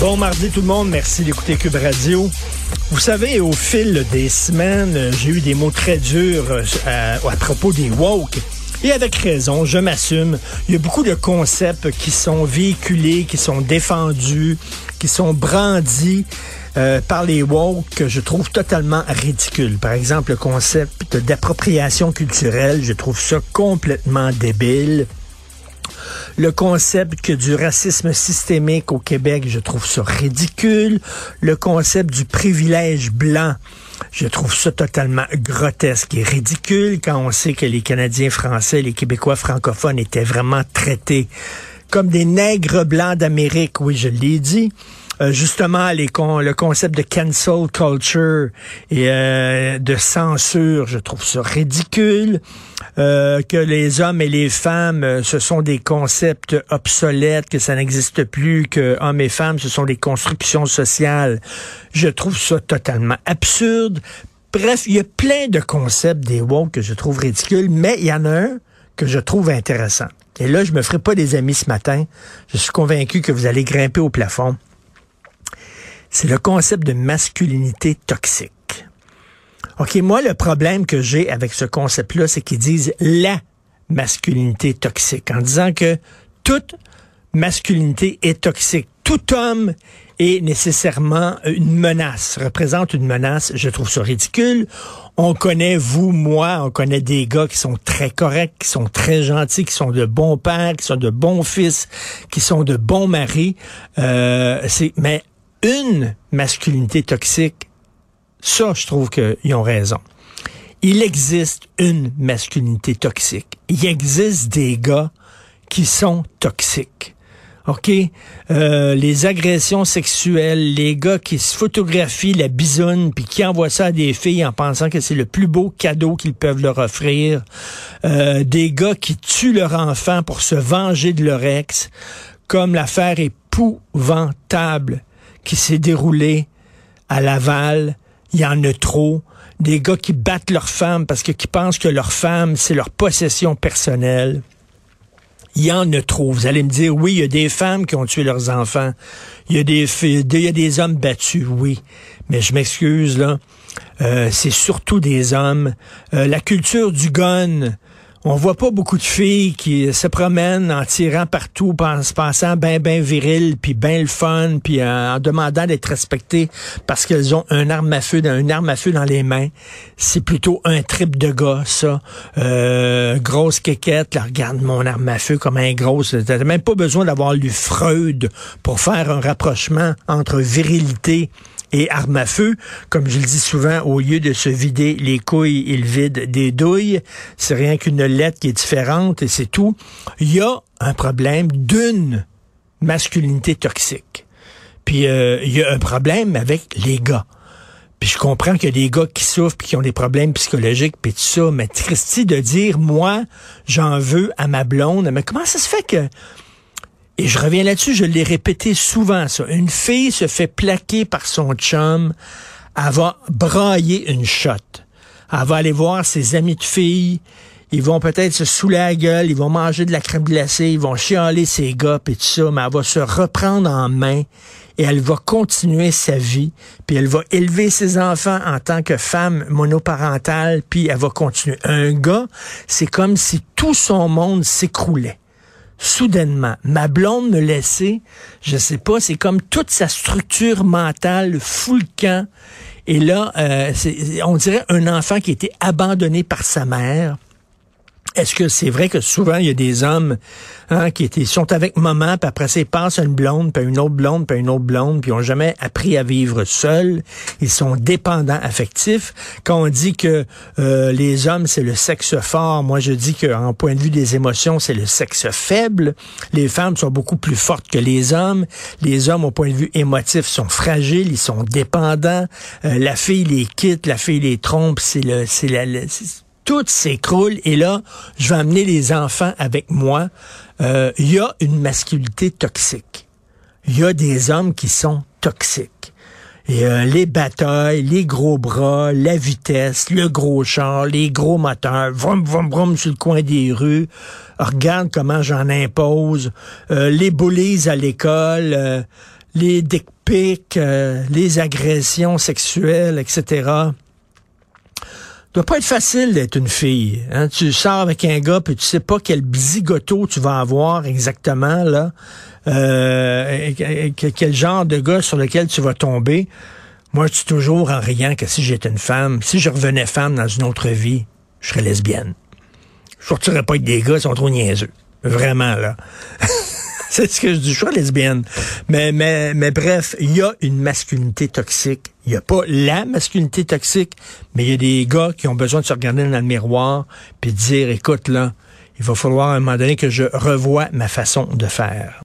Bon mardi tout le monde, merci d'écouter Cube Radio. Vous savez, au fil des semaines, j'ai eu des mots très durs euh, à, propos des woke. Et avec raison, je m'assume. Il y a beaucoup de concepts qui sont véhiculés, qui sont défendus, qui sont brandis euh, par les woke que je trouve totalement ridicules. Par exemple, le concept d'appropriation culturelle, je trouve ça complètement débile. Le concept que du racisme systémique au Québec, je trouve ça ridicule. Le concept du privilège blanc, je trouve ça totalement grotesque et ridicule quand on sait que les Canadiens français, les Québécois francophones étaient vraiment traités comme des nègres blancs d'Amérique. Oui, je l'ai dit. Euh, justement le concept de cancel culture et euh, de censure, je trouve ça ridicule. Euh, que les hommes et les femmes, ce sont des concepts obsolètes, que ça n'existe plus, que hommes et femmes, ce sont des constructions sociales. Je trouve ça totalement absurde. Bref, il y a plein de concepts des woke que je trouve ridicules, mais il y en a un que je trouve intéressant. Et là, je me ferai pas des amis ce matin. Je suis convaincu que vous allez grimper au plafond c'est le concept de masculinité toxique. OK, moi, le problème que j'ai avec ce concept-là, c'est qu'ils disent la masculinité toxique, en disant que toute masculinité est toxique. Tout homme est nécessairement une menace, représente une menace. Je trouve ça ridicule. On connaît, vous, moi, on connaît des gars qui sont très corrects, qui sont très gentils, qui sont de bons pères, qui sont de bons fils, qui sont de bons maris. Euh, mais une masculinité toxique, ça, je trouve qu'ils ont raison. Il existe une masculinité toxique. Il existe des gars qui sont toxiques. OK? Euh, les agressions sexuelles, les gars qui se photographient la bisoune puis qui envoient ça à des filles en pensant que c'est le plus beau cadeau qu'ils peuvent leur offrir. Euh, des gars qui tuent leur enfant pour se venger de leur ex, comme l'affaire épouvantable qui s'est déroulé à Laval. Il y en a trop. Des gars qui battent leurs femmes parce que qui pensent que leur femme, c'est leur possession personnelle. Il y en a trop. Vous allez me dire, oui, il y a des femmes qui ont tué leurs enfants. Il y a des, il y a des hommes battus, oui. Mais je m'excuse, là. Euh, c'est surtout des hommes. Euh, la culture du gun, on voit pas beaucoup de filles qui se promènent en tirant partout, en se pensant ben ben viril, puis ben le fun, puis en demandant d'être respectées parce qu'elles ont un arme à feu, une arme à feu dans les mains. C'est plutôt un trip de gars, ça. Euh, grosse quéquette, là, regarde mon arme à feu comme un gros. T'as même pas besoin d'avoir lu Freud pour faire un rapprochement entre virilité et arme à feu. Comme je le dis souvent, au lieu de se vider les couilles, il vide des douilles. C'est rien qu'une lettre qui est différente et c'est tout. Il y a un problème d'une masculinité toxique. Puis euh, il y a un problème avec les gars. Puis je comprends qu'il y a des gars qui souffrent puis qui ont des problèmes psychologiques puis tout ça, mais Christy de dire moi j'en veux à ma blonde, mais comment ça se fait que et je reviens là-dessus, je l'ai répété souvent, ça. Une fille se fait plaquer par son chum, elle va brailler une shot. Elle va aller voir ses amis de filles, ils vont peut-être se saouler la gueule, ils vont manger de la crème glacée, ils vont chialer ses gars et tout ça, mais elle va se reprendre en main et elle va continuer sa vie, puis elle va élever ses enfants en tant que femme monoparentale, puis elle va continuer. Un gars, c'est comme si tout son monde s'écroulait soudainement. Ma blonde me laissait, je sais pas, c'est comme toute sa structure mentale fout le camp. Et là, euh, on dirait un enfant qui été abandonné par sa mère. Est-ce que c'est vrai que souvent il y a des hommes hein, qui étaient, sont avec maman, puis après ça ils une blonde, puis une autre blonde, puis une autre blonde, puis ils n'ont jamais appris à vivre seuls. Ils sont dépendants affectifs. Quand on dit que euh, les hommes c'est le sexe fort, moi je dis qu'en point de vue des émotions c'est le sexe faible. Les femmes sont beaucoup plus fortes que les hommes. Les hommes au point de vue émotif sont fragiles, ils sont dépendants. Euh, la fille les quitte, la fille les trompe, c'est le, c'est la, tout s'écroule et là, je vais amener les enfants avec moi. Euh, il y a une masculinité toxique. Il y a des hommes qui sont toxiques. Et euh, les batailles, les gros bras, la vitesse, le gros char, les gros moteurs, vroom, vroom, vroom sur le coin des rues. Regarde comment j'en impose. Euh, les bullies à l'école, les dick les agressions sexuelles, etc doit pas être facile d'être une fille. Hein? Tu sors avec un gars puis tu sais pas quel zigoto tu vas avoir exactement là, euh, quel genre de gars sur lequel tu vas tomber. Moi, je suis toujours en riant que si j'étais une femme, si je revenais femme dans une autre vie, je serais lesbienne. Je sortirais pas avec des gars, ils sont trop niaiseux. Vraiment, là. c'est ce que je dis, je suis lesbienne. Mais, mais, mais bref, il y a une masculinité toxique. Il n'y a pas la masculinité toxique, mais il y a des gars qui ont besoin de se regarder dans le miroir puis de dire, écoute, là, il va falloir à un moment donné que je revoie ma façon de faire.